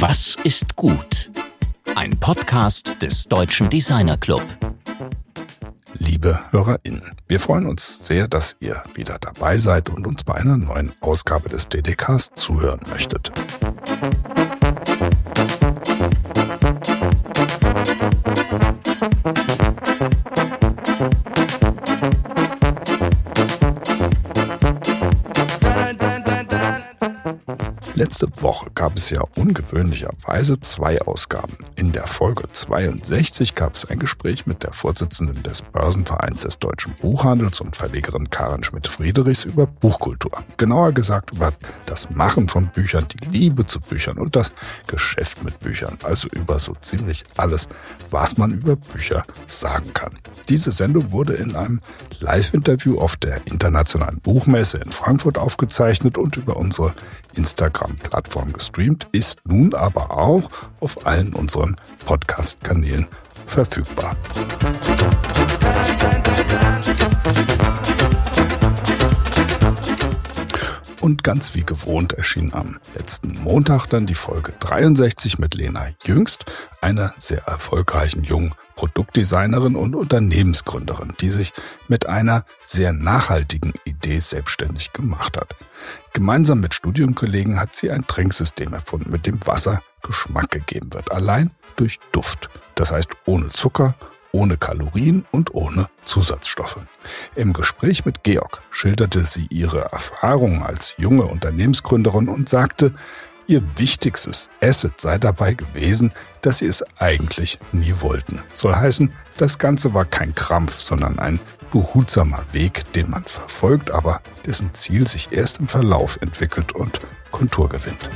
Was ist gut? Ein Podcast des Deutschen Designer Club. Liebe HörerInnen, wir freuen uns sehr, dass ihr wieder dabei seid und uns bei einer neuen Ausgabe des DDKs zuhören möchtet. Gab es ja ungewöhnlicherweise zwei Ausgaben. In der Folge 62 gab es ein Gespräch mit der Vorsitzenden des Börsenvereins des Deutschen Buchhandels und Verlegerin Karin Schmidt-Friedrichs über Buchkultur. Genauer gesagt über das Machen von Büchern, die Liebe zu Büchern und das Geschäft mit Büchern. Also über so ziemlich alles, was man über Bücher sagen kann. Diese Sendung wurde in einem Live-Interview auf der Internationalen Buchmesse in Frankfurt aufgezeichnet und über unsere Instagram-Plattform gestreamt, ist nun aber auch auf allen unseren Podcast-Kanälen verfügbar. Und ganz wie gewohnt erschien am letzten Montag dann die Folge 63 mit Lena Jüngst, einer sehr erfolgreichen jungen Produktdesignerin und Unternehmensgründerin, die sich mit einer sehr nachhaltigen Idee selbstständig gemacht hat. Gemeinsam mit Studienkollegen hat sie ein Trinksystem erfunden, mit dem Wasser Geschmack gegeben wird, allein durch Duft. Das heißt ohne Zucker, ohne Kalorien und ohne Zusatzstoffe. Im Gespräch mit Georg schilderte sie ihre Erfahrungen als junge Unternehmensgründerin und sagte, Ihr wichtigstes Asset sei dabei gewesen, dass sie es eigentlich nie wollten. Soll heißen, das Ganze war kein Krampf, sondern ein behutsamer Weg, den man verfolgt, aber dessen Ziel sich erst im Verlauf entwickelt und Kontur gewinnt.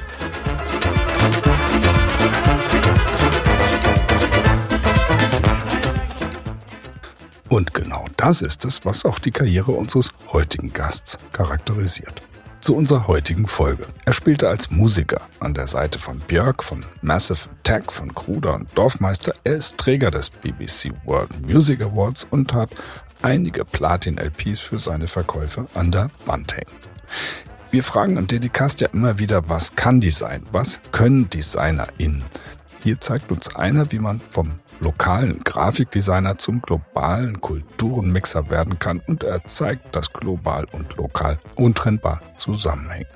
Und genau das ist es, was auch die Karriere unseres heutigen Gasts charakterisiert zu unserer heutigen Folge. Er spielte als Musiker an der Seite von Björk, von Massive Attack, von Kruder und Dorfmeister. Er ist Träger des BBC World Music Awards und hat einige Platin-LPs für seine Verkäufe an der Wand hängen. Wir fragen an Dedicast ja immer wieder, was kann Design? Was können DesignerInnen? Hier zeigt uns einer, wie man vom lokalen Grafikdesigner zum globalen Kulturenmixer werden kann und er zeigt, dass global und lokal untrennbar zusammenhängen.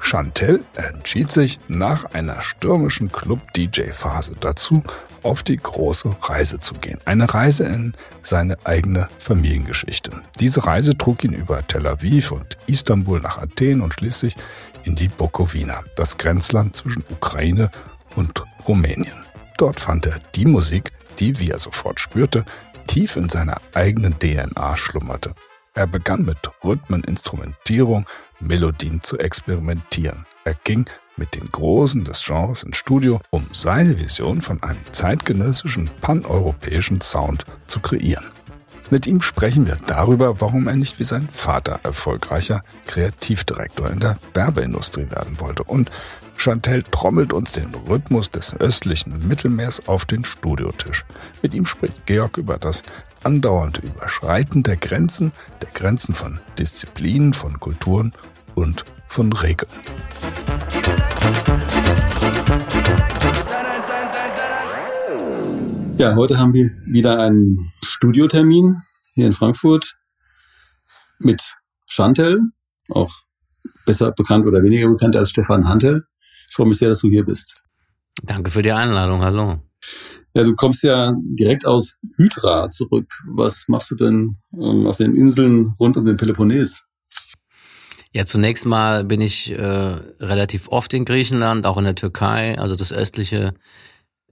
Chantel entschied sich nach einer stürmischen Club-DJ-Phase dazu, auf die große Reise zu gehen. Eine Reise in seine eigene Familiengeschichte. Diese Reise trug ihn über Tel Aviv und Istanbul nach Athen und schließlich in die Bukowina, das Grenzland zwischen Ukraine und Rumänien. Dort fand er die Musik, die, wie er sofort spürte, tief in seiner eigenen DNA schlummerte. Er begann mit Rhythmen, Instrumentierung, Melodien zu experimentieren. Er ging mit den Großen des Genres ins Studio, um seine Vision von einem zeitgenössischen paneuropäischen Sound zu kreieren. Mit ihm sprechen wir darüber, warum er nicht wie sein Vater erfolgreicher Kreativdirektor in der Werbeindustrie werden wollte und Chantel trommelt uns den Rhythmus des östlichen Mittelmeers auf den Studiotisch. Mit ihm spricht Georg über das andauernde Überschreiten der Grenzen, der Grenzen von Disziplinen, von Kulturen und von Regeln. Ja, heute haben wir wieder einen Studiotermin hier in Frankfurt mit Chantel, auch besser bekannt oder weniger bekannt als Stefan Hantel. Ich freue mich sehr, dass du hier bist. Danke für die Einladung. Hallo. Ja, du kommst ja direkt aus Hydra zurück. Was machst du denn ähm, auf den Inseln rund um den Peloponnes? Ja, zunächst mal bin ich äh, relativ oft in Griechenland, auch in der Türkei, also das östliche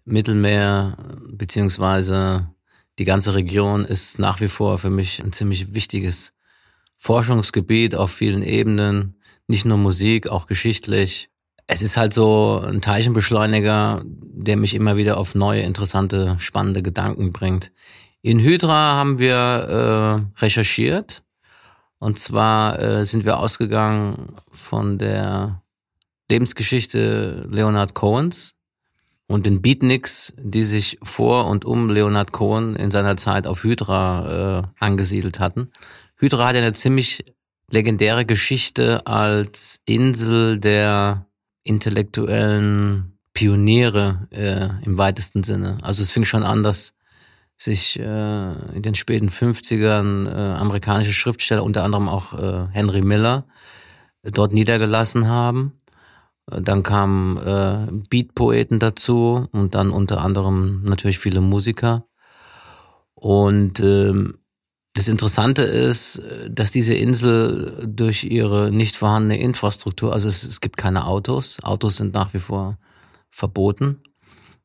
Mittelmeer beziehungsweise die ganze Region ist nach wie vor für mich ein ziemlich wichtiges Forschungsgebiet auf vielen Ebenen, nicht nur Musik, auch geschichtlich es ist halt so ein Teilchenbeschleuniger, der mich immer wieder auf neue, interessante, spannende Gedanken bringt. In Hydra haben wir äh, recherchiert. Und zwar äh, sind wir ausgegangen von der Lebensgeschichte Leonard Cohens und den Beatniks, die sich vor und um Leonard Cohen in seiner Zeit auf Hydra äh, angesiedelt hatten. Hydra hat ja eine ziemlich legendäre Geschichte als Insel der intellektuellen Pioniere äh, im weitesten Sinne. Also es fing schon an, dass sich äh, in den späten 50ern äh, amerikanische Schriftsteller, unter anderem auch äh, Henry Miller, dort niedergelassen haben. Dann kamen äh, Beatpoeten dazu und dann unter anderem natürlich viele Musiker. Und ähm, das Interessante ist, dass diese Insel durch ihre nicht vorhandene Infrastruktur, also es, es gibt keine Autos, Autos sind nach wie vor verboten.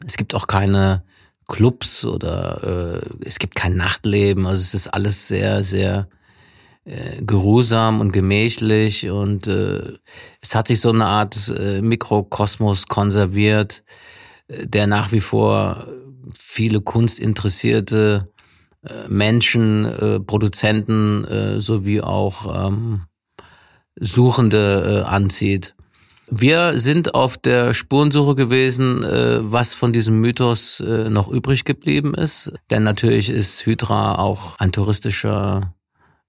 Es gibt auch keine Clubs oder äh, es gibt kein Nachtleben. Also es ist alles sehr, sehr äh, geruhsam und gemächlich und äh, es hat sich so eine Art äh, Mikrokosmos konserviert, äh, der nach wie vor viele kunstinteressierte Menschen, äh, Produzenten äh, sowie auch ähm, Suchende äh, anzieht. Wir sind auf der Spurensuche gewesen, äh, was von diesem Mythos äh, noch übrig geblieben ist. Denn natürlich ist Hydra auch ein touristischer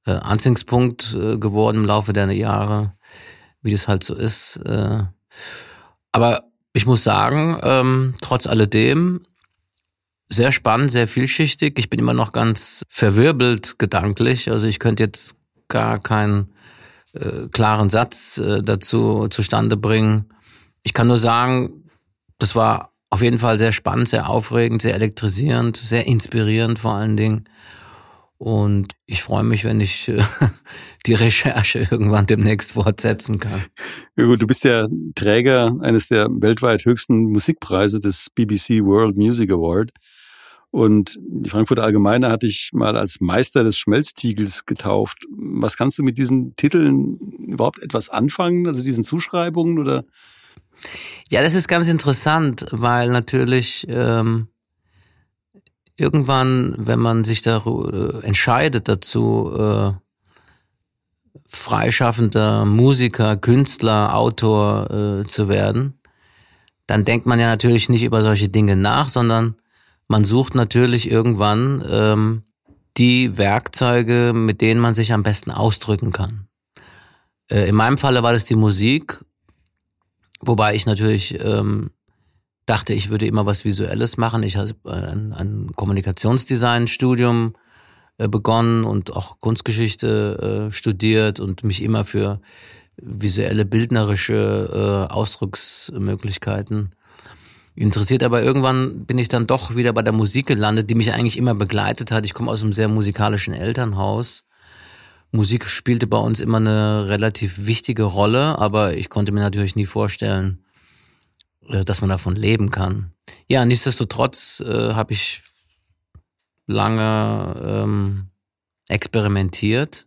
äh, Anziehungspunkt geworden im Laufe der Jahre, wie das halt so ist. Aber ich muss sagen, ähm, trotz alledem, sehr spannend, sehr vielschichtig. Ich bin immer noch ganz verwirbelt gedanklich. Also ich könnte jetzt gar keinen äh, klaren Satz äh, dazu zustande bringen. Ich kann nur sagen, das war auf jeden Fall sehr spannend, sehr aufregend, sehr elektrisierend, sehr inspirierend vor allen Dingen. Und ich freue mich, wenn ich äh, die Recherche irgendwann demnächst fortsetzen kann. Du bist ja Träger eines der weltweit höchsten Musikpreise des BBC World Music Award. Und die Frankfurter Allgemeine hatte ich mal als Meister des Schmelztiegels getauft. Was kannst du mit diesen Titeln überhaupt etwas anfangen, also diesen Zuschreibungen oder? Ja, das ist ganz interessant, weil natürlich ähm, irgendwann, wenn man sich da äh, entscheidet dazu, äh, freischaffender Musiker, Künstler, Autor äh, zu werden, dann denkt man ja natürlich nicht über solche Dinge nach, sondern man sucht natürlich irgendwann ähm, die Werkzeuge, mit denen man sich am besten ausdrücken kann. Äh, in meinem Falle war das die Musik, wobei ich natürlich ähm, dachte, ich würde immer was Visuelles machen. Ich habe ein, ein Kommunikationsdesign-Studium äh, begonnen und auch Kunstgeschichte äh, studiert und mich immer für visuelle, bildnerische äh, Ausdrucksmöglichkeiten interessiert, aber irgendwann bin ich dann doch wieder bei der Musik gelandet, die mich eigentlich immer begleitet hat. Ich komme aus einem sehr musikalischen Elternhaus. Musik spielte bei uns immer eine relativ wichtige Rolle, aber ich konnte mir natürlich nie vorstellen, äh, dass man davon leben kann. Ja, nichtsdestotrotz äh, habe ich lange ähm, experimentiert.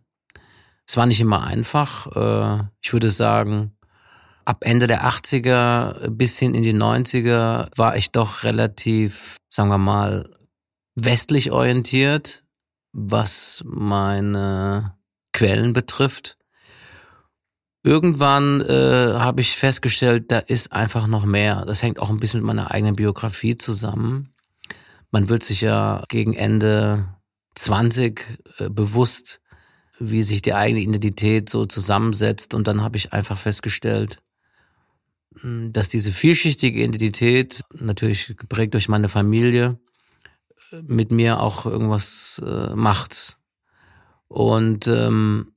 Es war nicht immer einfach. Äh, ich würde sagen, Ab Ende der 80er bis hin in die 90er war ich doch relativ, sagen wir mal, westlich orientiert, was meine Quellen betrifft. Irgendwann äh, habe ich festgestellt, da ist einfach noch mehr. Das hängt auch ein bisschen mit meiner eigenen Biografie zusammen. Man wird sich ja gegen Ende 20 äh, bewusst, wie sich die eigene Identität so zusammensetzt. Und dann habe ich einfach festgestellt, dass diese vielschichtige Identität, natürlich geprägt durch meine Familie, mit mir auch irgendwas äh, macht. Und ähm,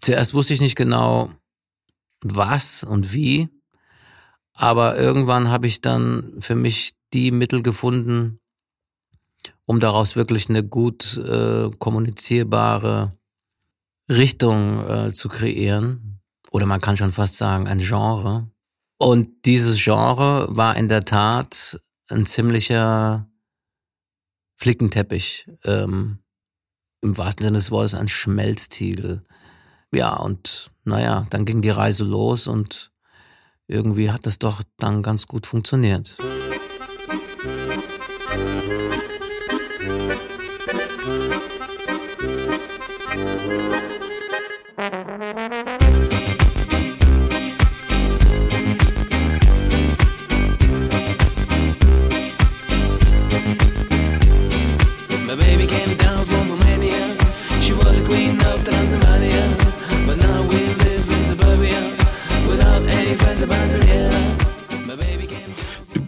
zuerst wusste ich nicht genau, was und wie, aber irgendwann habe ich dann für mich die Mittel gefunden, um daraus wirklich eine gut äh, kommunizierbare Richtung äh, zu kreieren oder man kann schon fast sagen ein Genre. Und dieses Genre war in der Tat ein ziemlicher Flickenteppich. Ähm, Im wahrsten Sinne des Wortes ein Schmelztiegel. Ja, und naja, dann ging die Reise los und irgendwie hat das doch dann ganz gut funktioniert. Musik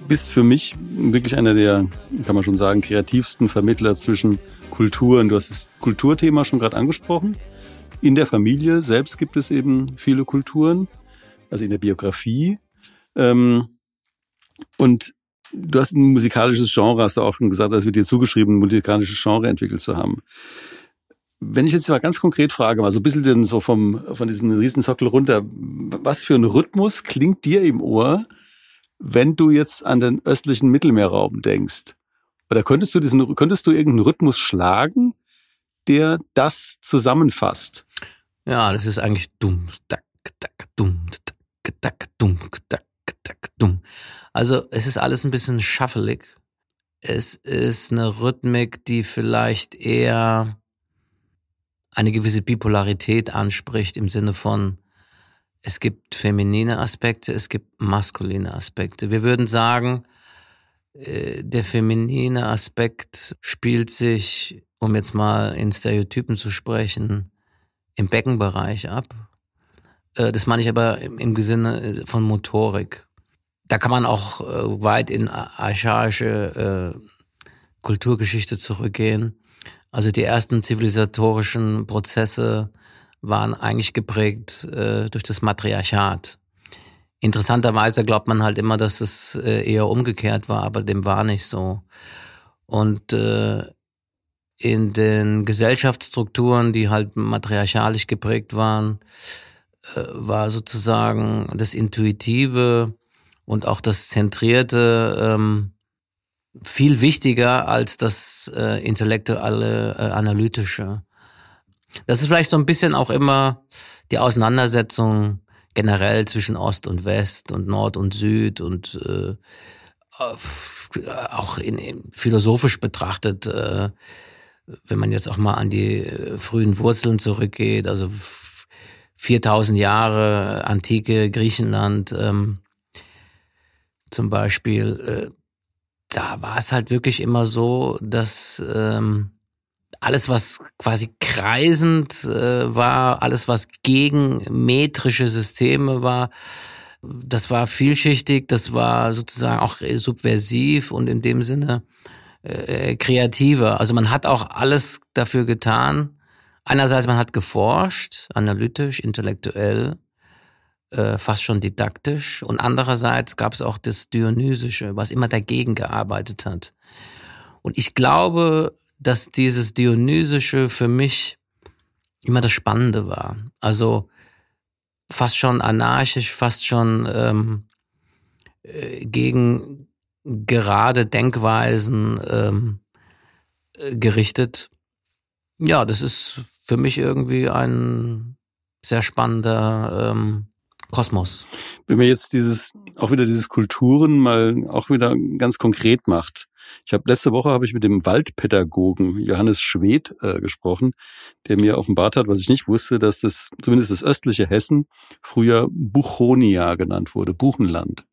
bist für mich wirklich einer der, kann man schon sagen, kreativsten Vermittler zwischen Kulturen. Du hast das Kulturthema schon gerade angesprochen. In der Familie selbst gibt es eben viele Kulturen, also in der Biografie. Ähm, und du hast ein musikalisches Genre, hast du auch schon gesagt, als wir dir zugeschrieben, ein musikalisches Genre entwickelt zu haben. Wenn ich jetzt mal ganz konkret frage, mal so ein bisschen so vom, von diesem Riesensockel runter, was für ein Rhythmus klingt dir im Ohr, wenn du jetzt an den östlichen Mittelmeerraum denkst? Oder könntest du diesen, könntest du irgendeinen Rhythmus schlagen, der das zusammenfasst? Ja, das ist eigentlich dumm, dack, dack, dumm, dack, dack, dumm, dack, dack, dumm. Also es ist alles ein bisschen shuffelig. Es ist eine Rhythmik, die vielleicht eher eine gewisse Bipolarität anspricht im Sinne von, es gibt feminine Aspekte, es gibt maskuline Aspekte. Wir würden sagen, äh, der feminine Aspekt spielt sich, um jetzt mal in Stereotypen zu sprechen, im Beckenbereich ab. Äh, das meine ich aber im Sinne äh, von Motorik. Da kann man auch weit in archaische Kulturgeschichte zurückgehen. Also die ersten zivilisatorischen Prozesse waren eigentlich geprägt durch das Matriarchat. Interessanterweise glaubt man halt immer, dass es äh, eher umgekehrt war, aber dem war nicht so. Und äh, in den Gesellschaftsstrukturen, die halt matriarchalisch geprägt waren, äh, war sozusagen das Intuitive und auch das Zentrierte ähm, viel wichtiger als das äh, intellektuelle, äh, analytische. Das ist vielleicht so ein bisschen auch immer die Auseinandersetzung generell zwischen Ost und West und Nord und Süd und äh, auch in, in philosophisch betrachtet, äh, wenn man jetzt auch mal an die äh, frühen Wurzeln zurückgeht, also 4000 Jahre antike Griechenland ähm, zum Beispiel, äh, da war es halt wirklich immer so, dass ähm, alles, was quasi kreisend äh, war, alles, was gegen metrische Systeme war, das war vielschichtig, das war sozusagen auch subversiv und in dem Sinne äh, kreativer. Also man hat auch alles dafür getan. Einerseits, man hat geforscht, analytisch, intellektuell, äh, fast schon didaktisch. Und andererseits gab es auch das Dionysische, was immer dagegen gearbeitet hat. Und ich glaube, dass dieses Dionysische für mich immer das Spannende war. Also fast schon anarchisch, fast schon ähm, äh, gegen gerade Denkweisen ähm, äh, gerichtet. Ja, das ist für mich irgendwie ein sehr spannender ähm, Kosmos. Wenn man jetzt dieses, auch wieder dieses Kulturen mal auch wieder ganz konkret macht, ich habe letzte Woche habe ich mit dem Waldpädagogen Johannes Schwedt äh, gesprochen, der mir offenbart hat, was ich nicht wusste, dass das zumindest das östliche Hessen früher Buchonia genannt wurde, Buchenland.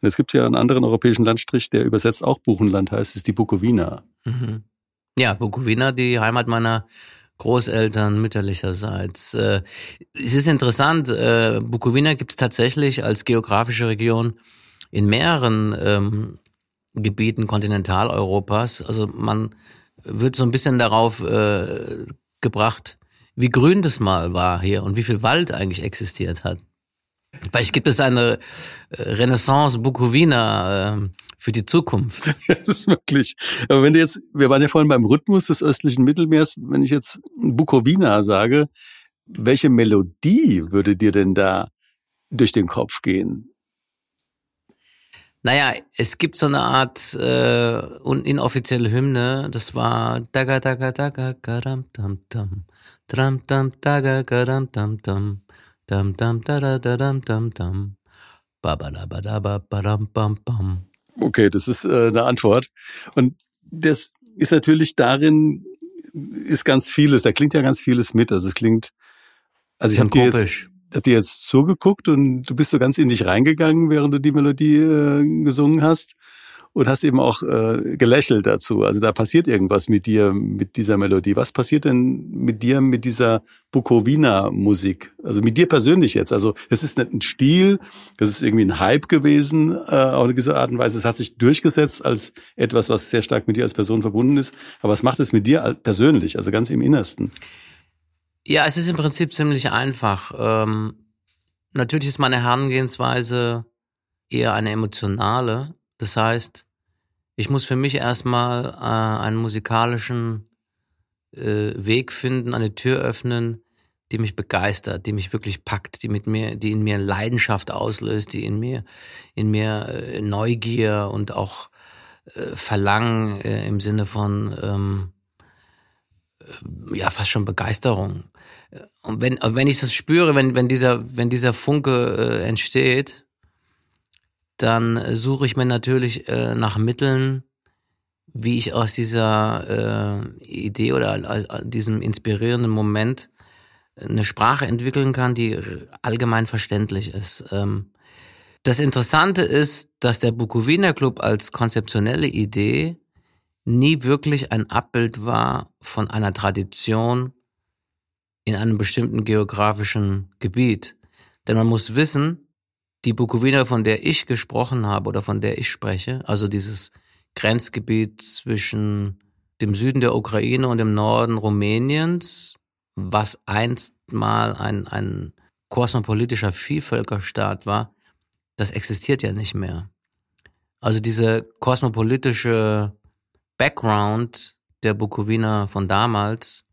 Und es gibt ja einen anderen europäischen Landstrich, der übersetzt auch Buchenland heißt, ist die Bukowina. Mhm. Ja, Bukowina, die Heimat meiner Großeltern mütterlicherseits. Äh, es ist interessant, äh, Bukowina gibt es tatsächlich als geografische Region in mehreren ähm, Gebieten Kontinentaleuropas. Also man wird so ein bisschen darauf äh, gebracht, wie grün das mal war hier und wie viel Wald eigentlich existiert hat. Vielleicht gibt es eine äh, Renaissance Bukowina äh, für die Zukunft. Das ist wirklich. Aber wenn du jetzt, wir waren ja vorhin beim Rhythmus des östlichen Mittelmeers, wenn ich jetzt Bukowina sage, welche Melodie würde dir denn da durch den Kopf gehen? Naja, es gibt so eine Art äh, inoffizielle Hymne, das war daga daga daga garam tam tam dram tam daga garam tam tam dam dam da da da dam tam tam babadabadaba badam bam bam. Okay, das ist äh, eine Antwort. Und das ist natürlich darin ist ganz vieles, da klingt ja ganz vieles mit. Also es klingt, also ich habe dir jetzt hab dir jetzt zugeguckt und du bist so ganz in dich reingegangen, während du die Melodie äh, gesungen hast. und hast eben auch äh, gelächelt dazu. Also da passiert irgendwas mit dir, mit dieser Melodie. Was passiert denn mit dir mit dieser Bukowina-Musik? Also mit dir persönlich jetzt. Also es ist nicht ein Stil, das ist irgendwie ein Hype gewesen äh, auf eine gewisse Art und Weise. Es hat sich durchgesetzt als etwas, was sehr stark mit dir als Person verbunden ist. Aber was macht es mit dir persönlich, also ganz im Innersten? Ja, es ist im Prinzip ziemlich einfach. Ähm, natürlich ist meine Herangehensweise eher eine emotionale. Das heißt, ich muss für mich erstmal äh, einen musikalischen äh, Weg finden, eine Tür öffnen, die mich begeistert, die mich wirklich packt, die mit mir, die in mir Leidenschaft auslöst, die in mir, in mir äh, Neugier und auch äh, Verlangen äh, im Sinne von ähm, äh, ja fast schon Begeisterung. Und wenn, wenn ich das spüre, wenn, wenn dieser, wenn dieser Funke äh, entsteht, dann suche ich mir natürlich äh, nach Mitteln, wie ich aus dieser äh, Idee oder äh, diesem inspirierenden Moment eine Sprache entwickeln kann, die allgemein verständlich ist. Ähm, das Interessante ist, dass der Bukowiner Club als konzeptionelle Idee nie wirklich ein Abbild war von einer Tradition in einem bestimmten geografischen Gebiet. Denn man muss wissen, die Bukowina, von der ich gesprochen habe oder von der ich spreche, also dieses Grenzgebiet zwischen dem Süden der Ukraine und dem Norden Rumäniens, was einst mal ein, ein kosmopolitischer Vielvölkerstaat war, das existiert ja nicht mehr. Also diese kosmopolitische Background der Bukowina von damals,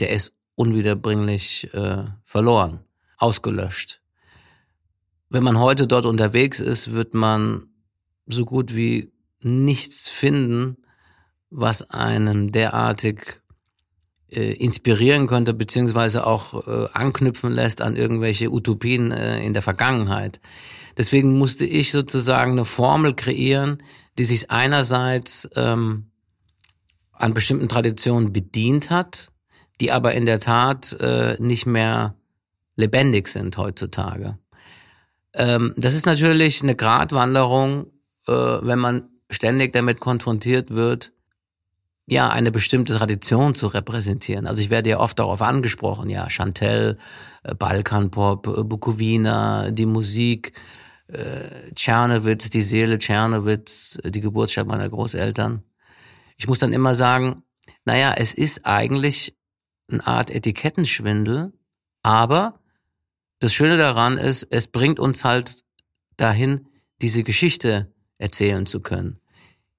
der ist unwiederbringlich äh, verloren, ausgelöscht wenn man heute dort unterwegs ist, wird man so gut wie nichts finden, was einen derartig äh, inspirieren könnte, beziehungsweise auch äh, anknüpfen lässt an irgendwelche Utopien äh, in der Vergangenheit. Deswegen musste ich sozusagen eine Formel kreieren, die sich einerseits ähm, an bestimmten Traditionen bedient hat, die aber in der Tat äh, nicht mehr lebendig sind heutzutage. Ähm, das ist natürlich eine Gratwanderung, äh, wenn man ständig damit konfrontiert wird, ja, eine bestimmte Tradition zu repräsentieren. Also ich werde ja oft darauf angesprochen, ja, Chantel, äh, Balkanpop, äh, Bukowina, die Musik, äh, Tschernowitz, die Seele Tschernowitz, äh, die Geburtsstadt meiner Großeltern. Ich muss dann immer sagen, naja, es ist eigentlich eine Art Etikettenschwindel, aber das Schöne daran ist, es bringt uns halt dahin, diese Geschichte erzählen zu können.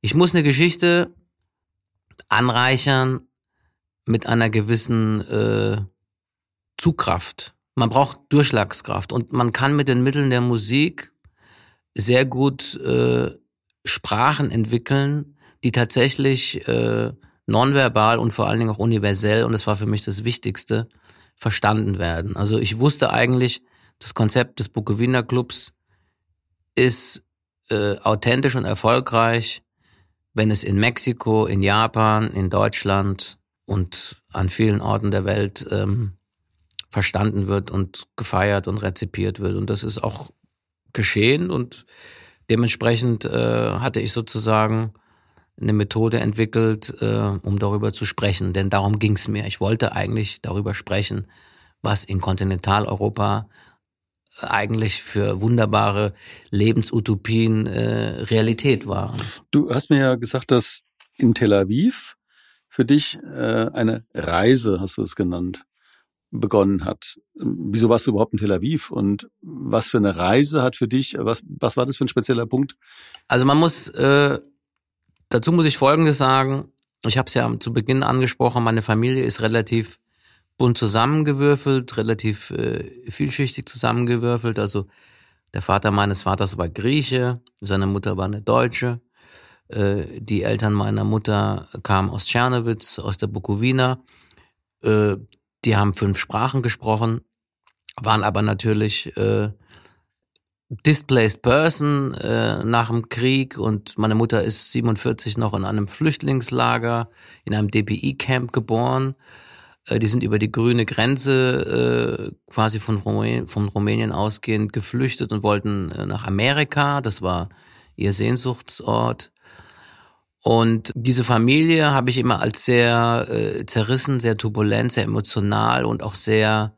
Ich muss eine Geschichte anreichern mit einer gewissen äh, Zugkraft. Man braucht Durchschlagskraft und man kann mit den Mitteln der Musik sehr gut äh, Sprachen entwickeln, die tatsächlich äh, nonverbal und vor allen Dingen auch universell, und das war für mich das Wichtigste, verstanden werden. Also ich wusste eigentlich, das Konzept des Bukowina Clubs ist äh, authentisch und erfolgreich, wenn es in Mexiko, in Japan, in Deutschland und an vielen Orten der Welt ähm, verstanden wird und gefeiert und rezipiert wird. Und das ist auch geschehen und dementsprechend äh, hatte ich sozusagen eine Methode entwickelt, äh, um darüber zu sprechen. Denn darum ging es mir. Ich wollte eigentlich darüber sprechen, was in Kontinentaleuropa eigentlich für wunderbare Lebensutopien äh, Realität war. Du hast mir ja gesagt, dass in Tel Aviv für dich äh, eine Reise, hast du es genannt, begonnen hat. Wieso warst du überhaupt in Tel Aviv und was für eine Reise hat für dich, was, was war das für ein spezieller Punkt? Also man muss äh, Dazu muss ich Folgendes sagen. Ich habe es ja zu Beginn angesprochen, meine Familie ist relativ bunt zusammengewürfelt, relativ äh, vielschichtig zusammengewürfelt. Also der Vater meines Vaters war Grieche, seine Mutter war eine Deutsche. Äh, die Eltern meiner Mutter kamen aus Tschernowitz, aus der Bukowina. Äh, die haben fünf Sprachen gesprochen, waren aber natürlich äh, displaced person äh, nach dem Krieg und meine Mutter ist 47 noch in einem Flüchtlingslager, in einem DPI-Camp geboren. Äh, die sind über die grüne Grenze äh, quasi von, Rumänien, von Rumänien ausgehend geflüchtet und wollten äh, nach Amerika. Das war ihr Sehnsuchtsort. Und diese Familie habe ich immer als sehr äh, zerrissen, sehr turbulent, sehr emotional und auch sehr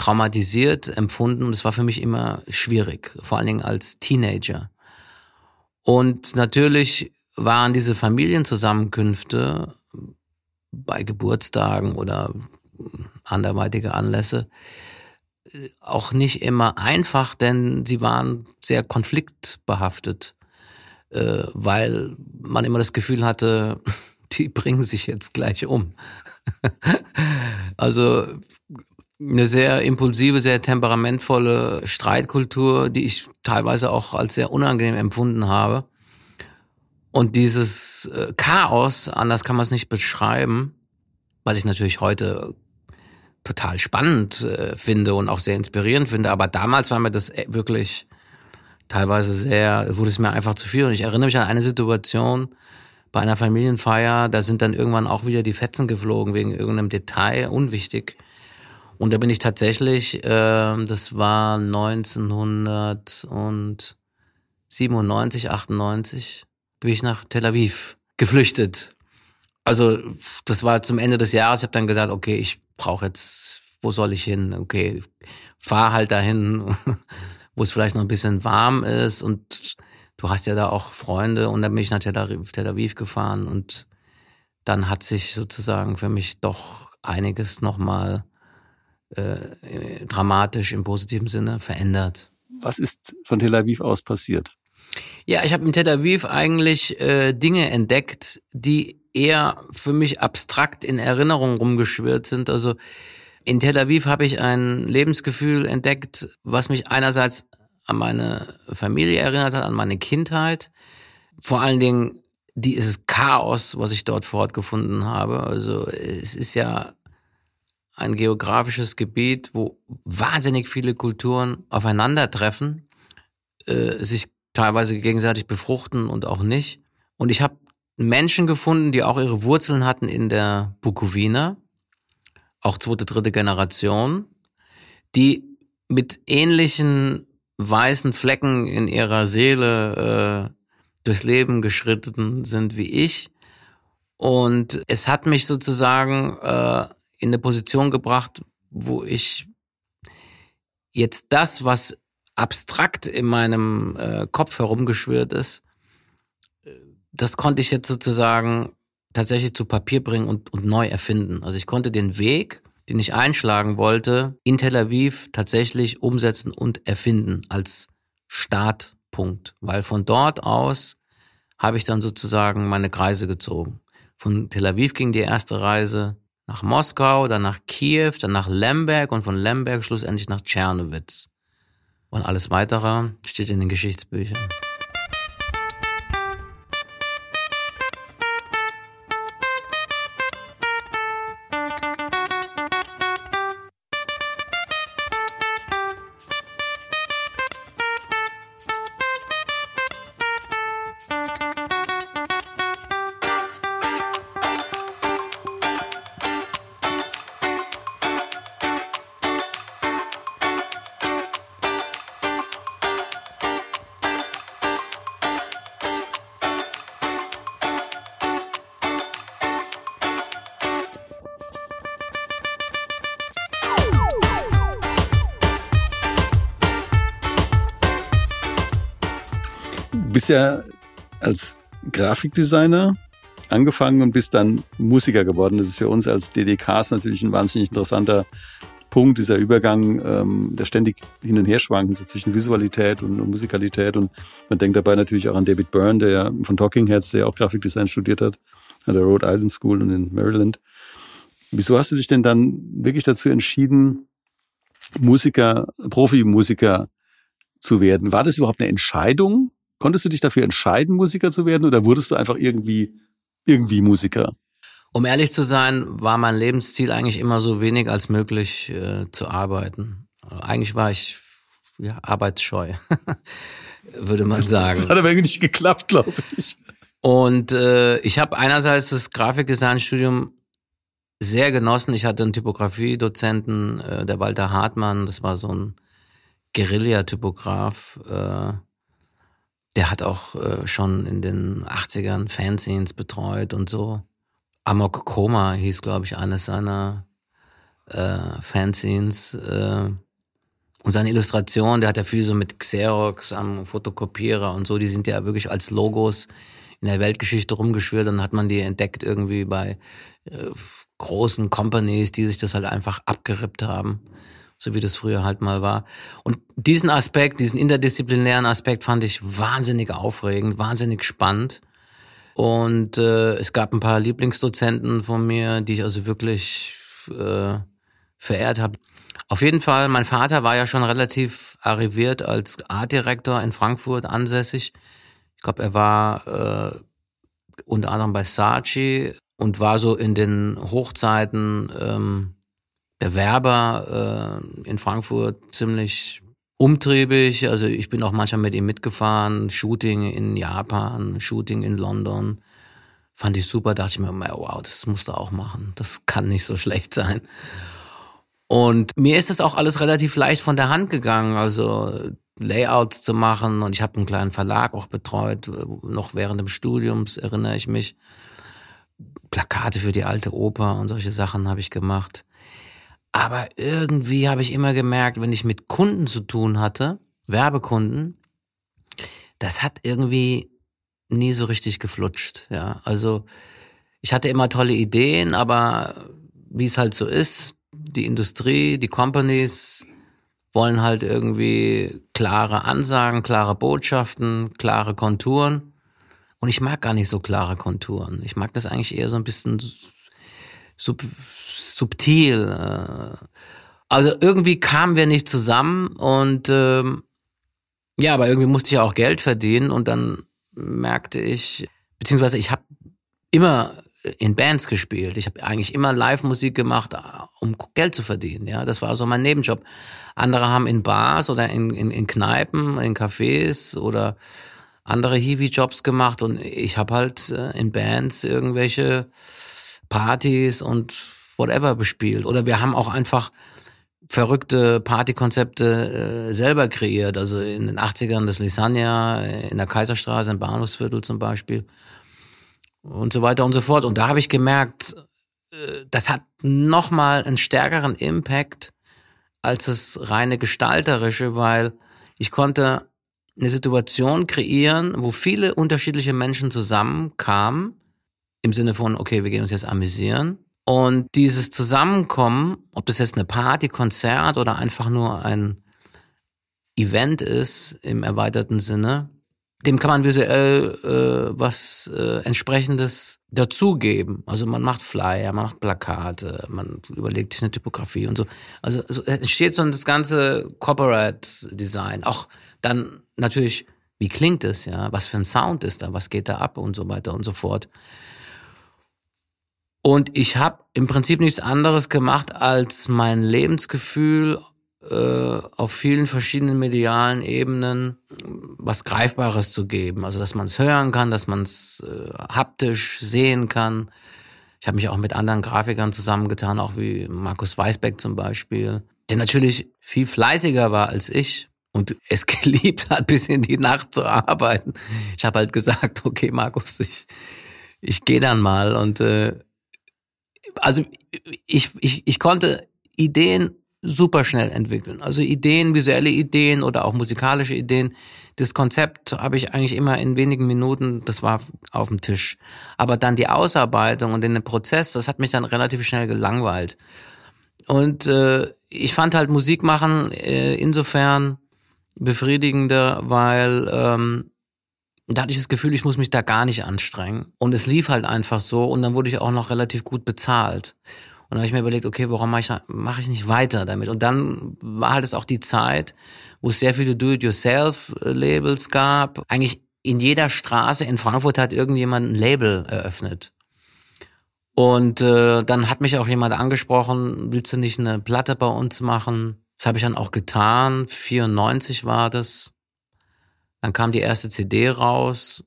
traumatisiert empfunden. Und es war für mich immer schwierig, vor allen Dingen als Teenager. Und natürlich waren diese Familienzusammenkünfte bei Geburtstagen oder anderweitige Anlässe äh, auch nicht immer einfach, denn sie waren sehr konfliktbehaftet, äh, weil man immer das Gefühl hatte, die bringen sich jetzt gleich um. also eine sehr impulsive, sehr temperamentvolle Streitkultur, die ich teilweise auch als sehr unangenehm empfunden habe. Und dieses äh, Chaos, anders kann man es nicht beschreiben, was ich natürlich heute total spannend äh, finde und auch sehr inspirierend finde. Aber damals war mir das äh, wirklich teilweise sehr, wurde es mir einfach zu viel. Und ich erinnere mich an eine Situation bei einer Familienfeier, da sind dann irgendwann auch wieder die Fetzen geflogen wegen irgendeinem Detail, unwichtig. Und da bin ich tatsächlich, äh, das war 1997, 98, bin ich nach Tel Aviv geflüchtet. Also das war zum Ende des Jahres. Ich habe dann gesagt, okay, ich brauche jetzt, wo soll ich hin? Okay, fahr halt dahin, wo es vielleicht noch ein bisschen warm ist und du hast ja da auch Freunde und dann bin ich nach Tel Aviv, Tel Aviv gefahren und dann hat sich sozusagen für mich doch einiges nochmal äh, dramatisch im positiven Sinne verändert. Was ist von Tel Aviv aus passiert? Ja, ich habe in Tel Aviv eigentlich äh, Dinge entdeckt, die eher für mich abstrakt in Erinnerung rumgeschwirrt sind. Also in Tel Aviv habe ich ein Lebensgefühl entdeckt, was mich einerseits an meine Familie erinnert hat, an meine Kindheit. Vor allen Dingen dieses Chaos, was ich dort fortgefunden habe. Also es ist ja ein geografisches Gebiet, wo wahnsinnig viele Kulturen aufeinandertreffen, äh, sich teilweise gegenseitig befruchten und auch nicht. Und ich habe Menschen gefunden, die auch ihre Wurzeln hatten in der Bukowina, auch zweite, dritte Generation, die mit ähnlichen weißen Flecken in ihrer Seele äh, durchs Leben geschritten sind wie ich. Und es hat mich sozusagen äh, in eine Position gebracht, wo ich jetzt das, was abstrakt in meinem äh, Kopf herumgeschwört ist, das konnte ich jetzt sozusagen tatsächlich zu Papier bringen und, und neu erfinden. Also ich konnte den Weg, den ich einschlagen wollte, in Tel Aviv tatsächlich umsetzen und erfinden als Startpunkt, weil von dort aus habe ich dann sozusagen meine Kreise gezogen. Von Tel Aviv ging die erste Reise nach Moskau, dann nach Kiew, dann nach Lemberg und von Lemberg schlussendlich nach Tschernowitz. Und alles weitere steht in den Geschichtsbüchern. Ja als Grafikdesigner angefangen und bist dann Musiker geworden. Das ist für uns als DDKs natürlich ein wahnsinnig interessanter Punkt, dieser Übergang, ähm, der ständig hin und her schwankt so zwischen Visualität und, und, Musikalität. Und man denkt dabei natürlich auch an David Byrne, der ja von Talking Heads, der ja auch Grafikdesign studiert hat, an der Rhode Island School und in Maryland. Wieso hast du dich denn dann wirklich dazu entschieden, Musiker, Profimusiker zu werden? War das überhaupt eine Entscheidung? Konntest du dich dafür entscheiden, Musiker zu werden oder wurdest du einfach irgendwie, irgendwie Musiker? Um ehrlich zu sein, war mein Lebensziel eigentlich immer so wenig als möglich äh, zu arbeiten. Eigentlich war ich ja, arbeitsscheu, würde man sagen. Das hat aber irgendwie nicht geklappt, glaube ich. Und äh, ich habe einerseits das Grafikdesignstudium sehr genossen. Ich hatte einen Typografiedozenten, äh, der Walter Hartmann, das war so ein Guerilla-Typograf. Äh, Der hat auch äh, schon in den 80ern Fanzines betreut und so. Amok Koma hieß, glaube ich, eines seiner äh, Fanzines. Äh, und seine Illustration, der hat ja viel so mit Xerox am Fotokopierer und so, die sind ja wirklich als Logos in der Weltgeschichte rumgeschwirrt. Dann hat man die entdeckt irgendwie bei äh, großen Companies, die sich das halt einfach abgerippt haben, so wie das früher halt mal war. Und diesen Aspekt, diesen interdisziplinären Aspekt fand ich wahnsinnig aufregend, wahnsinnig spannend. Und äh, es gab ein paar Lieblingsdozenten von mir, die ich also wirklich äh, verehrt habe. Auf jeden Fall, mein Vater war ja schon relativ arriviert als Artdirektor in Frankfurt ansässig. Ich glaube, er war äh, unter anderem bei Saatchi und war so in den Hochzeiten ähm, der Werber äh, in Frankfurt ziemlich umtriebig. Also ich bin auch manchmal mit ihm mitgefahren. Shooting in Japan, Shooting in London. Fand ich super, dachte ich mir, wow, das musst du auch machen. Das kann nicht so schlecht sein. Und mir ist das auch alles relativ leicht von der Hand gegangen. Also Layouts zu machen und ich habe einen kleinen Verlag auch betreut, noch während des Studiums erinnere ich mich. Plakate für die alte Oper und solche Sachen habe ich gemacht. Aber irgendwie habe ich immer gemerkt, wenn ich mit Kunden zu tun hatte, Werbekunden, das hat irgendwie nie so richtig geflutscht. Ja, also ich hatte immer tolle Ideen, aber wie es halt so ist, die Industrie, die Companies wollen halt irgendwie klare Ansagen, klare Botschaften, klare Konturen. Und ich mag gar nicht so klare Konturen. Ich mag das eigentlich eher so ein bisschen sub, subtil. Äh. Also irgendwie kamen wir nicht zusammen und ähm, ja, aber irgendwie musste ich auch Geld verdienen und dann merkte ich, beziehungsweise ich habe immer in Bands gespielt. Ich habe eigentlich immer Live-Musik gemacht, um Geld zu verdienen. Ja, das war so mein Nebenjob. Andere haben in Bars oder in, in, in Kneipen, in Cafés oder andere Hiwi-Jobs gemacht und ich habe halt äh, in Bands irgendwelche Partys und whatever bespielt. Oder wir haben auch einfach verrückte Partykonzepte äh, selber kreiert. Also in den 80ern das Lisania, in der Kaiserstraße, im Bahnhofsviertel zum Beispiel und so weiter und so fort. Und da habe ich gemerkt, äh, das hat nochmal einen stärkeren Impact als das reine gestalterische, weil ich konnte eine Situation kreieren, wo viele unterschiedliche Menschen zusammenkamen, im Sinne von, okay, wir gehen uns jetzt amüsieren. Und dieses Zusammenkommen, ob das jetzt eine Party, Konzert oder einfach nur ein Event ist im erweiterten Sinne, dem kann man visuell äh, was äh, entsprechendes dazugeben. Also man macht Flyer, man macht Plakate, man überlegt sich eine Typografie und so. Also, also entsteht so das ganze Corporate Design. Auch dann natürlich, wie klingt es, ja? Was für ein Sound ist da? Was geht da ab und so weiter und so fort. Und ich habe im Prinzip nichts anderes gemacht, als mein Lebensgefühl äh, auf vielen verschiedenen medialen Ebenen was Greifbares zu geben. Also dass man es hören kann, dass man es äh, haptisch sehen kann. Ich habe mich auch mit anderen Grafikern zusammengetan, auch wie Markus Weisbeck zum Beispiel, der natürlich viel fleißiger war als ich und es geliebt hat, bis in die Nacht zu arbeiten. Ich habe halt gesagt, okay, Markus, ich, ich gehe dann mal und äh, also ich, ich, ich konnte Ideen super schnell entwickeln. Also Ideen, visuelle Ideen oder auch musikalische Ideen. Das Konzept habe ich eigentlich immer in wenigen Minuten, das war auf dem Tisch. Aber dann die Ausarbeitung und den Prozess, das hat mich dann relativ schnell gelangweilt. Und äh, ich fand halt Musik machen äh, insofern befriedigender, weil ähm, da hatte ich das Gefühl, ich muss mich da gar nicht anstrengen. Und es lief halt einfach so und dann wurde ich auch noch relativ gut bezahlt. Und dann habe ich mir überlegt, okay, warum mache ich, mach ich nicht weiter damit? Und dann war halt es auch die Zeit, wo es sehr viele Do-it-yourself-Labels gab. Eigentlich in jeder Straße in Frankfurt hat irgendjemand ein Label eröffnet. Und äh, dann hat mich auch jemand angesprochen, willst du nicht eine Platte bei uns machen? Das habe ich dann auch getan. 94 war das. Dann kam die erste CD raus.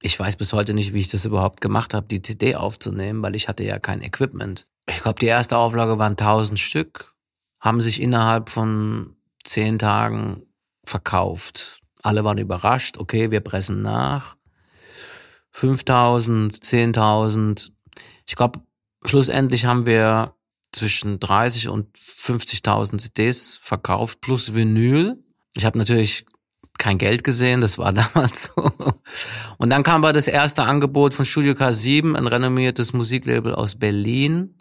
Ich weiß bis heute nicht, wie ich das überhaupt gemacht habe, die CD aufzunehmen, weil ich hatte ja kein Equipment ich glaube, die erste Auflage waren 1000 Stück, haben sich innerhalb von zehn Tagen verkauft. Alle waren überrascht, okay, wir pressen nach. 5000, 10.000. Ich glaube, schlussendlich haben wir zwischen 30 und 50.000 CDs verkauft plus Vinyl. Ich habe natürlich kein Geld gesehen, das war damals so. Und dann kam aber das erste Angebot von Studio K7, ein renommiertes Musiklabel aus Berlin.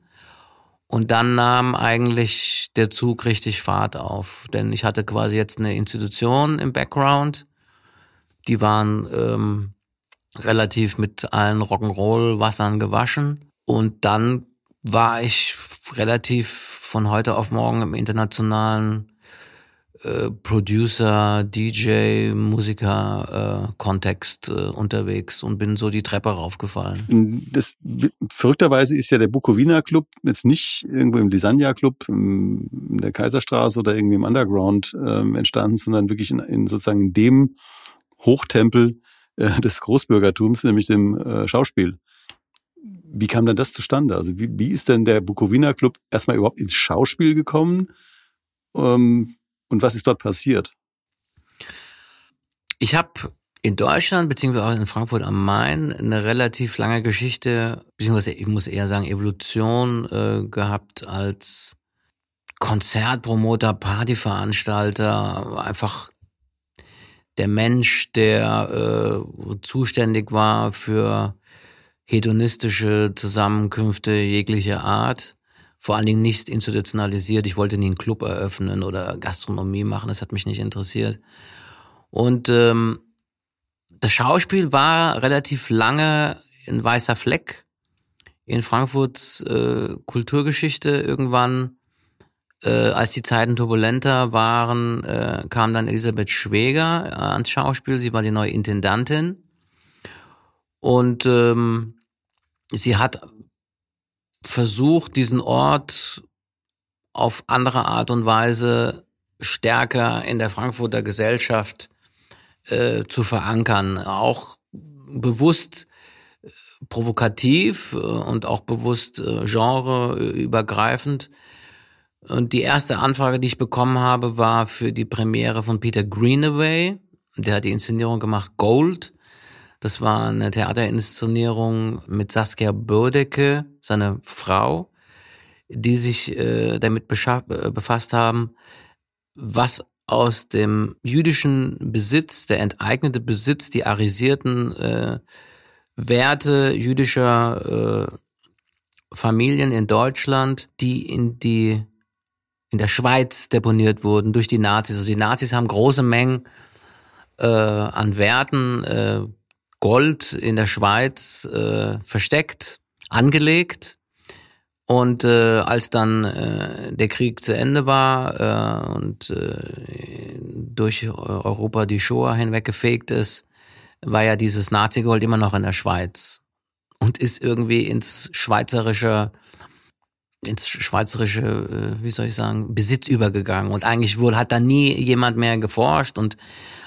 Und dann nahm eigentlich der Zug richtig Fahrt auf. Denn ich hatte quasi jetzt eine Institution im Background. Die waren ähm, relativ mit allen Rock'n'Roll-Wassern gewaschen. Und dann war ich relativ von heute auf morgen im internationalen äh, Producer, DJ, Musiker äh, Kontext äh, unterwegs und bin so die Treppe raufgefallen. Das, verrückterweise ist ja der Bukowina Club jetzt nicht irgendwo im Lisania Club in der Kaiserstraße oder irgendwie im Underground ähm, entstanden, sondern wirklich in, in sozusagen dem Hochtempel äh, des Großbürgertums, nämlich dem äh, Schauspiel. Wie kam denn das zustande? Also wie, wie ist denn der Bukowina Club erstmal überhaupt ins Schauspiel gekommen? Ähm, und was ist dort passiert? Ich habe in Deutschland beziehungsweise auch in Frankfurt am Main eine relativ lange Geschichte, beziehungsweise ich muss eher sagen Evolution äh, gehabt als Konzertpromoter, Partyveranstalter, einfach der Mensch, der äh, zuständig war für hedonistische Zusammenkünfte jeglicher Art vor allen Dingen nicht institutionalisiert. Ich wollte nie einen Club eröffnen oder Gastronomie machen, das hat mich nicht interessiert. Und ähm, das Schauspiel war relativ lange ein weißer Fleck in Frankfurts äh, Kulturgeschichte. Irgendwann, äh, als die Zeiten turbulenter waren, äh, kam dann Elisabeth Schweger äh, ans Schauspiel. Sie war die neue Intendantin. Und ähm, sie hat versucht, diesen Ort auf andere Art und Weise stärker in der Frankfurter Gesellschaft äh, zu verankern. Auch bewusst äh, provokativ äh, und auch bewusst äh, genreübergreifend. Und die erste Anfrage, die ich bekommen habe, war für die Premiere von Peter Greenaway. Der hat die Inszenierung gemacht Gold. Das war eine Theaterinszenierung mit Saskia Bödecke, seine Frau, die sich äh, damit äh, befasst haben, was aus dem jüdischen Besitz, der enteignete Besitz, die arisierten äh, Werte jüdischer äh, Familien in Deutschland, die in die in der Schweiz deponiert wurden durch die Nazis. Also die Nazis haben große Mengen äh, an Werten äh, Gold in der Schweiz äh, versteckt, angelegt. Und äh, als dann äh, der Krieg zu Ende war äh, und äh, durch Europa die Shoah hinweggefegt ist, war ja dieses Nazi-Gold immer noch in der Schweiz und ist irgendwie ins schweizerische ins schweizerische, äh, wie soll ich sagen, Besitz übergegangen. Und eigentlich wohl hat da nie jemand mehr geforscht. Und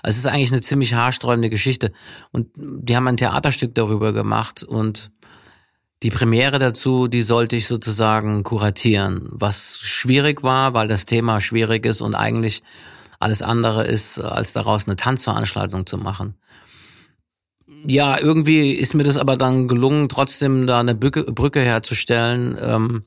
es ist eigentlich eine ziemlich haarsträubende Geschichte. Und die haben ein Theaterstück darüber gemacht und die Premiere dazu, die sollte ich sozusagen kuratieren, was schwierig war, weil das Thema schwierig ist und eigentlich alles andere ist, als daraus eine Tanzveranstaltung zu machen. Ja, irgendwie ist mir das aber dann gelungen, trotzdem da eine Brücke, Brücke herzustellen. Ähm,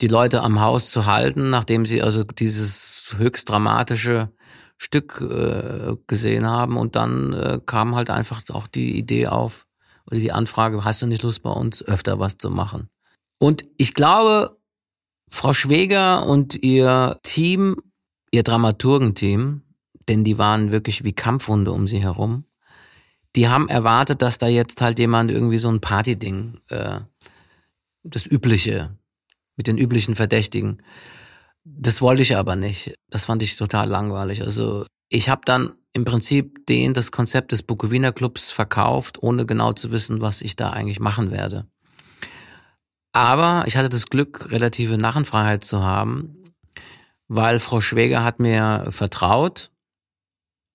die Leute am Haus zu halten, nachdem sie also dieses höchst dramatische Stück äh, gesehen haben. Und dann äh, kam halt einfach auch die Idee auf, oder die Anfrage, hast du nicht Lust bei uns öfter was zu machen? Und ich glaube, Frau Schweger und ihr Team, ihr Dramaturgenteam, denn die waren wirklich wie Kampfhunde um sie herum, die haben erwartet, dass da jetzt halt jemand irgendwie so ein Partyding, äh, das Übliche mit den üblichen Verdächtigen. Das wollte ich aber nicht. Das fand ich total langweilig. Also ich habe dann im Prinzip den das Konzept des Bukowina Clubs verkauft, ohne genau zu wissen, was ich da eigentlich machen werde. Aber ich hatte das Glück, relative Narrenfreiheit zu haben, weil Frau Schwäger hat mir vertraut.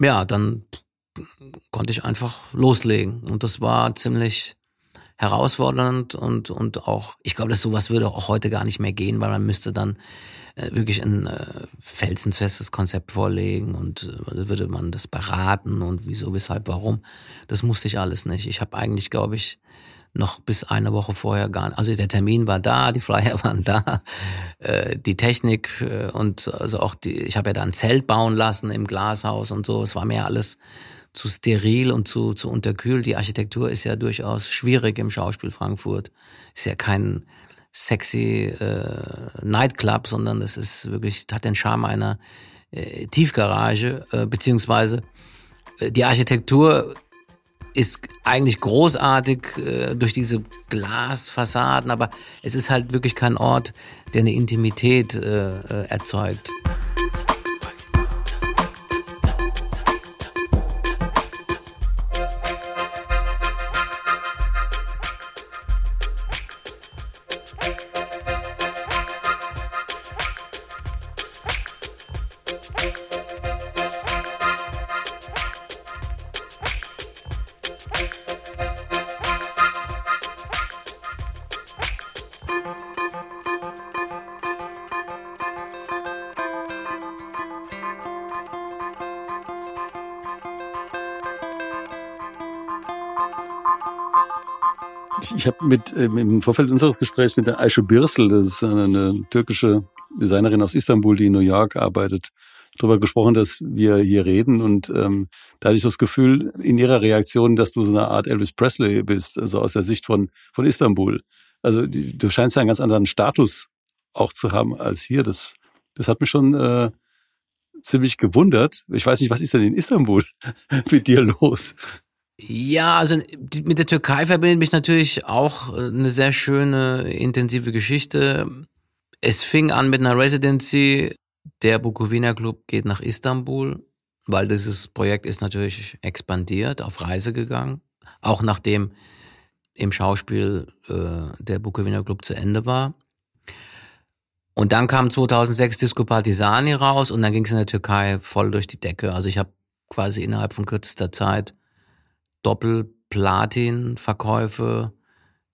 Ja, dann konnte ich einfach loslegen. Und das war ziemlich herausfordernd und, und auch, ich glaube, dass sowas würde auch heute gar nicht mehr gehen, weil man müsste dann äh, wirklich ein äh, felsenfestes Konzept vorlegen und äh, würde man das beraten und wieso, weshalb, warum. Das musste ich alles nicht. Ich habe eigentlich, glaube ich, noch bis eine Woche vorher gar nicht. Also der Termin war da, die Flyer waren da, äh, die Technik äh, und also auch die, ich habe ja da ein Zelt bauen lassen im Glashaus und so. Es war mir alles zu steril und zu, zu unterkühlt. Die Architektur ist ja durchaus schwierig im Schauspiel Frankfurt. Ist ja kein sexy äh, Nightclub, sondern es ist wirklich, hat den Charme einer äh, Tiefgarage, äh, beziehungsweise äh, die Architektur ist eigentlich großartig äh, durch diese Glasfassaden, aber es ist halt wirklich kein Ort, der eine Intimität äh, erzeugt. Habe mit ähm, im Vorfeld unseres Gesprächs mit der Ayşe Birsel, das ist eine türkische Designerin aus Istanbul, die in New York arbeitet, darüber gesprochen, dass wir hier reden und ähm, da hatte ich das Gefühl in ihrer Reaktion, dass du so eine Art Elvis Presley bist, also aus der Sicht von von Istanbul. Also die, du scheinst ja einen ganz anderen Status auch zu haben als hier. Das das hat mich schon äh, ziemlich gewundert. Ich weiß nicht, was ist denn in Istanbul mit dir los? Ja, also mit der Türkei verbindet mich natürlich auch äh, eine sehr schöne, intensive Geschichte. Es fing an mit einer Residency. Der Bukowina Club geht nach Istanbul, weil dieses Projekt ist natürlich expandiert, auf Reise gegangen. Auch nachdem im Schauspiel äh, der Bukowina Club zu Ende war. Und dann kam 2006 Disco Partisani raus und dann ging es in der Türkei voll durch die Decke. Also ich habe quasi innerhalb von kürzester Zeit Doppel-Platin-Verkäufe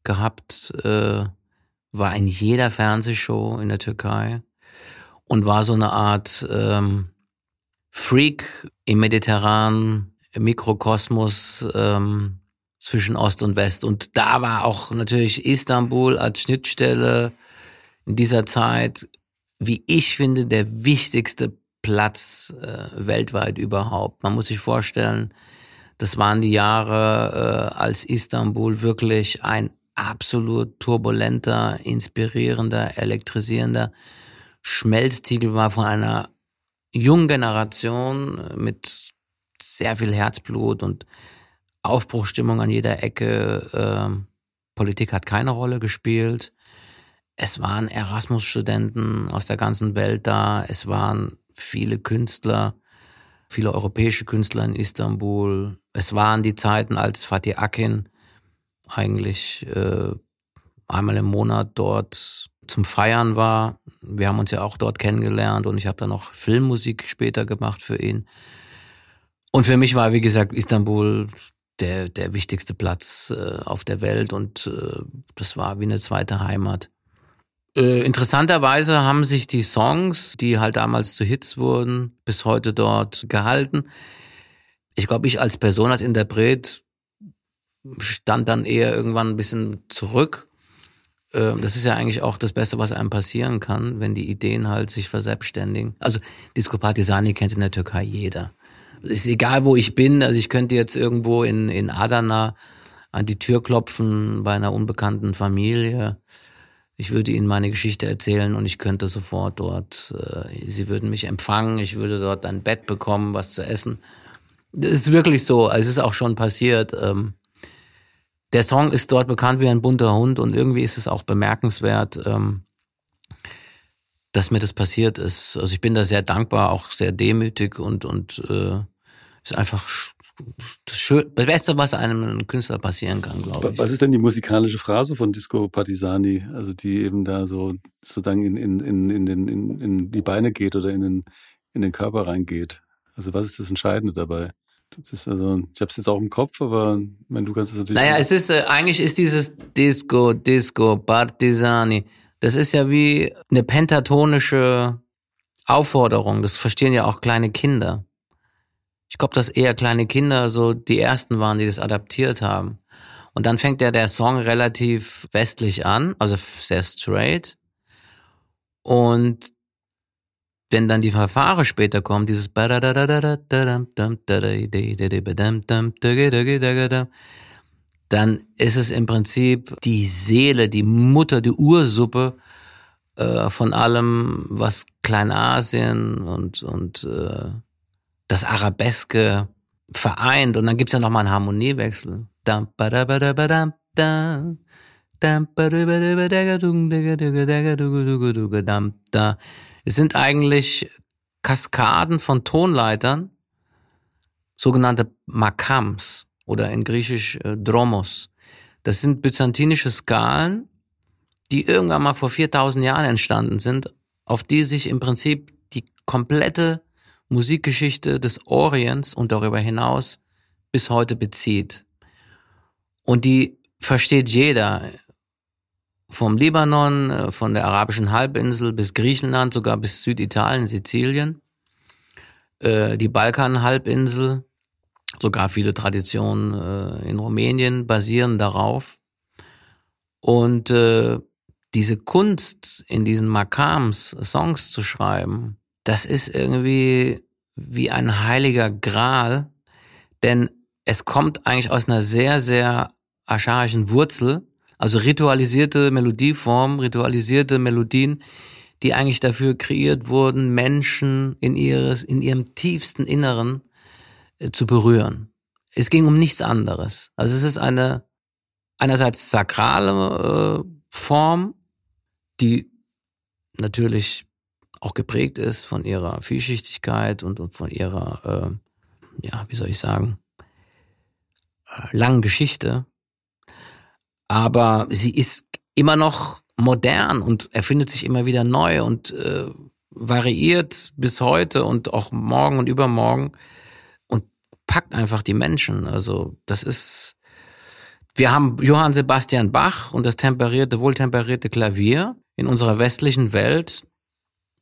gehabt, äh, war in jeder Fernsehshow in der Türkei und war so eine Art ähm, Freak im mediterranen Mikrokosmos ähm, zwischen Ost und West. Und da war auch natürlich Istanbul als Schnittstelle in dieser Zeit, wie ich finde, der wichtigste Platz äh, weltweit überhaupt. Man muss sich vorstellen, das waren die Jahre, äh, als Istanbul wirklich ein absolut turbulenter, inspirierender, elektrisierender Schmelztiegel war von einer jungen Generation äh, mit sehr viel Herzblut und Aufbruchstimmung an jeder Ecke. Ähm, Politik hat keine Rolle gespielt. Es waren Erasmus-Studenten aus der ganzen Welt da. Es waren viele Künstler viele europäische Künstler in Istanbul. Es waren die Zeiten, als Fatih Akin eigentlich äh, einmal im Monat dort zum Feiern war. Wir haben uns ja auch dort kennengelernt und ich habe dann noch Filmmusik später gemacht für ihn. Und für mich war, wie gesagt, Istanbul der, der wichtigste Platz äh, auf der Welt und äh, das war wie eine zweite Heimat. Äh, interessanterweise haben sich die Songs, die halt damals zu Hits wurden, bis heute dort gehalten. Ich glaube, ich als Person, als Interpret stand dann eher irgendwann ein bisschen zurück. Äh, das ist ja eigentlich auch das Beste, was einem passieren kann, wenn die Ideen halt sich verselbstständigen. Also Disco Partisani kennt in der Türkei jeder. Es ist egal, wo ich bin. Also ich könnte jetzt irgendwo in, in Adana an die Tür klopfen bei einer unbekannten Familie ich würde ihnen meine Geschichte erzählen und ich könnte sofort dort, äh, sie würden mich empfangen, ich würde dort ein Bett bekommen, was zu essen. Das ist wirklich so, es ist auch schon passiert. Ähm, der Song ist dort bekannt wie ein bunter Hund und irgendwie ist es auch bemerkenswert, ähm, dass mir das passiert ist. Also ich bin da sehr dankbar, auch sehr demütig und, und äh, ist einfach das, Schön, das Beste, was einem Künstler passieren kann, glaube ich. Was ist denn die musikalische Phrase von Disco Partisani, also die eben da so sozusagen in, in, in, in, den, in, in die Beine geht oder in den, in den Körper reingeht? Also was ist das Entscheidende dabei? Das ist also, ich habe es jetzt auch im Kopf, aber wenn du kannst es natürlich. Naja, es ist äh, eigentlich ist dieses Disco, Disco, Partisani, das ist ja wie eine pentatonische Aufforderung. Das verstehen ja auch kleine Kinder. Ich glaube, dass eher kleine Kinder so die ersten waren, die das adaptiert haben. Und dann fängt ja der Song relativ westlich an, also sehr straight. Und wenn dann die Verfahren später kommen, dieses dann ist es im Prinzip die Seele, die Mutter, die Ursuppe äh, von allem, was Kleinasien und, und äh, das Arabeske vereint. Und dann gibt's ja nochmal einen Harmoniewechsel. Es sind eigentlich Kaskaden von Tonleitern, sogenannte Makams oder in Griechisch äh, Dromos. Das sind byzantinische Skalen, die irgendwann mal vor 4000 Jahren entstanden sind, auf die sich im Prinzip die komplette Musikgeschichte des Orients und darüber hinaus bis heute bezieht. Und die versteht jeder. Vom Libanon, äh, von der arabischen Halbinsel bis Griechenland, sogar bis Süditalien, Sizilien, äh, die Balkanhalbinsel, sogar viele Traditionen äh, in Rumänien basieren darauf. Und diese Kunst in diesen Makams Songs zu schreiben, das ist irgendwie wie ein heiliger Gral, denn es kommt eigentlich aus einer sehr, sehr ascharischen Wurzel, also ritualisierte Melodieformen, ritualisierte Melodien, die eigentlich dafür kreiert wurden, Menschen in ihres, in ihrem tiefsten Inneren äh, zu berühren. Es ging um nichts anderes. Also es ist eine einerseits sakrale äh, Form, die natürlich auch geprägt ist von ihrer Vielschichtigkeit und, und von ihrer, äh, ja, wie soll ich sagen, äh, langen Geschichte. Aber sie ist immer noch modern und erfindet sich immer wieder neu und äh, variiert bis heute und auch morgen und übermorgen und packt einfach die Menschen. Also das ist, wir haben Johann Sebastian Bach und das temperierte, wohltemperierte Klavier in unserer westlichen Welt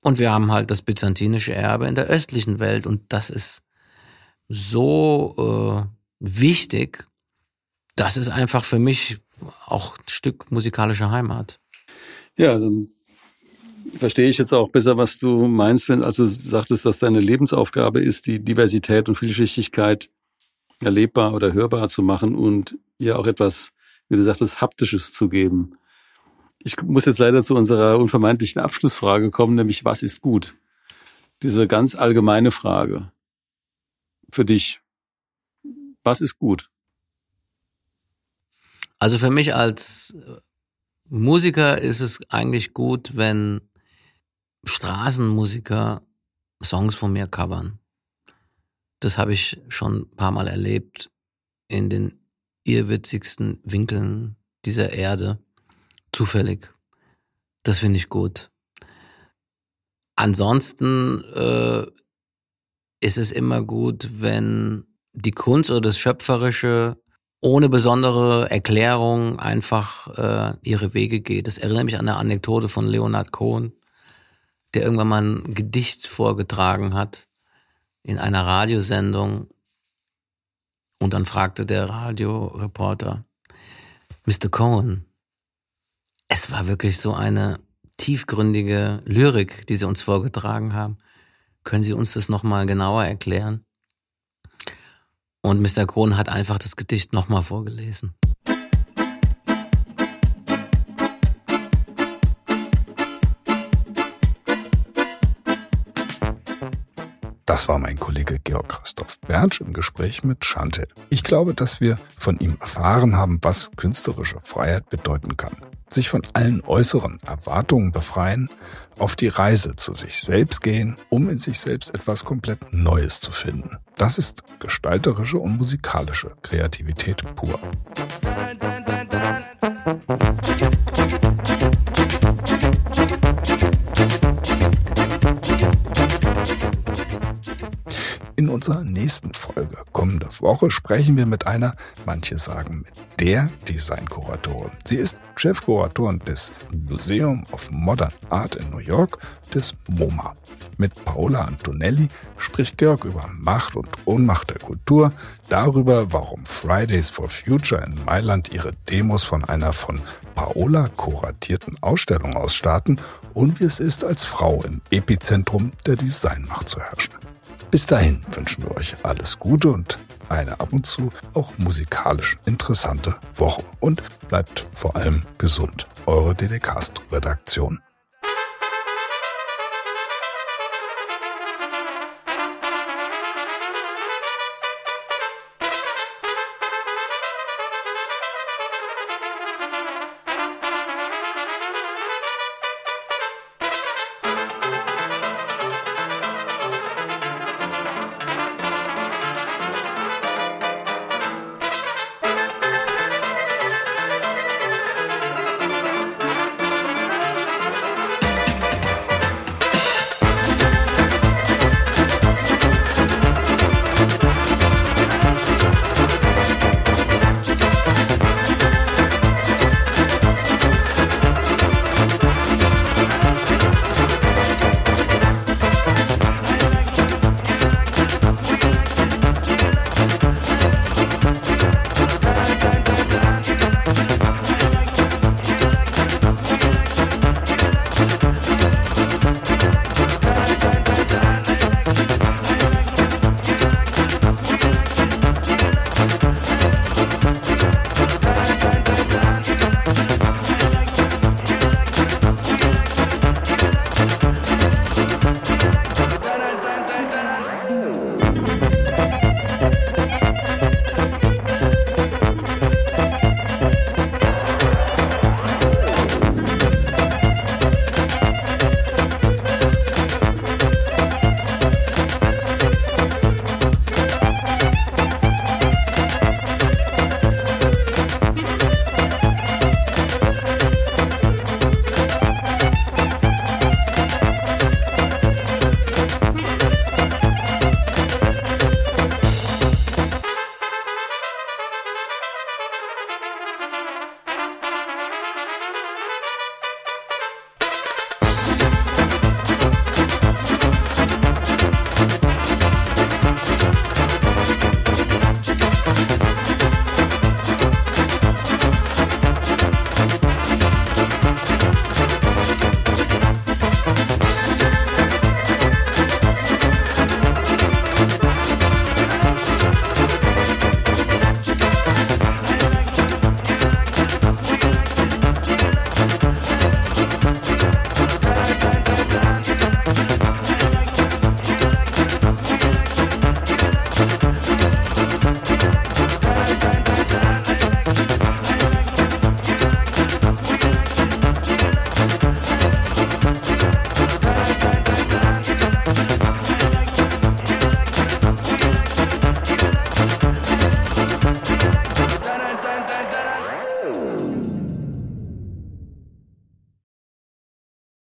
und wir haben halt das byzantinische Erbe in der östlichen Welt und das ist so äh, wichtig. Das ist einfach für mich auch ein Stück musikalische Heimat. Ja, also verstehe ich jetzt auch besser, was du meinst, wenn also sagtest, dass deine Lebensaufgabe ist, die Diversität und Vielschichtigkeit erlebbar oder hörbar zu machen und ihr auch etwas, wie du sagtest, haptisches zu geben. Ich muss jetzt leider zu unserer unvermeidlichen Abschlussfrage kommen, nämlich was ist gut? Diese ganz allgemeine Frage. Für dich, was ist gut? Also für mich als Musiker ist es eigentlich gut, wenn Straßenmusiker Songs von mir covern. Das habe ich schon ein paar Mal erlebt in den irrwitzigsten Winkeln dieser Erde zufällig. Das finde ich gut. Ansonsten äh, ist es immer gut, wenn die Kunst oder das Schöpferische ohne besondere Erklärung einfach äh, ihre Wege geht. Das erinnert mich an eine Anekdote von Leonard Cohen, der irgendwann mal ein Gedicht vorgetragen hat in einer Radiosendung. Und dann fragte der Radioreporter, Mr. Cohen, es war wirklich so eine tiefgründige Lyrik, die Sie uns vorgetragen haben. Können Sie uns das nochmal genauer erklären? Und Mr. Krohn hat einfach das Gedicht nochmal vorgelesen. Das war mein Kollege Georg Christoph Bernsch im Gespräch mit Chantel. Ich glaube, dass wir von ihm erfahren haben, was künstlerische Freiheit bedeuten kann. Sich von allen äußeren Erwartungen befreien, auf die Reise zu sich selbst gehen, um in sich selbst etwas komplett Neues zu finden. Das ist gestalterische und musikalische Kreativität pur. In unserer nächsten Folge kommende Woche sprechen wir mit einer, manche sagen mit der Designkuratorin. Sie ist Chefkuratorin des Museum of Modern Art in New York, des MoMA. Mit Paola Antonelli spricht Georg über Macht und Ohnmacht der Kultur, darüber, warum Fridays for Future in Mailand ihre Demos von einer von Paola kuratierten Ausstellung ausstarten und wie es ist, als Frau im Epizentrum der Designmacht zu herrschen. Bis dahin wünschen wir euch alles Gute und eine ab und zu auch musikalisch interessante Woche. Und bleibt vor allem gesund. Eure DDcast-Redaktion.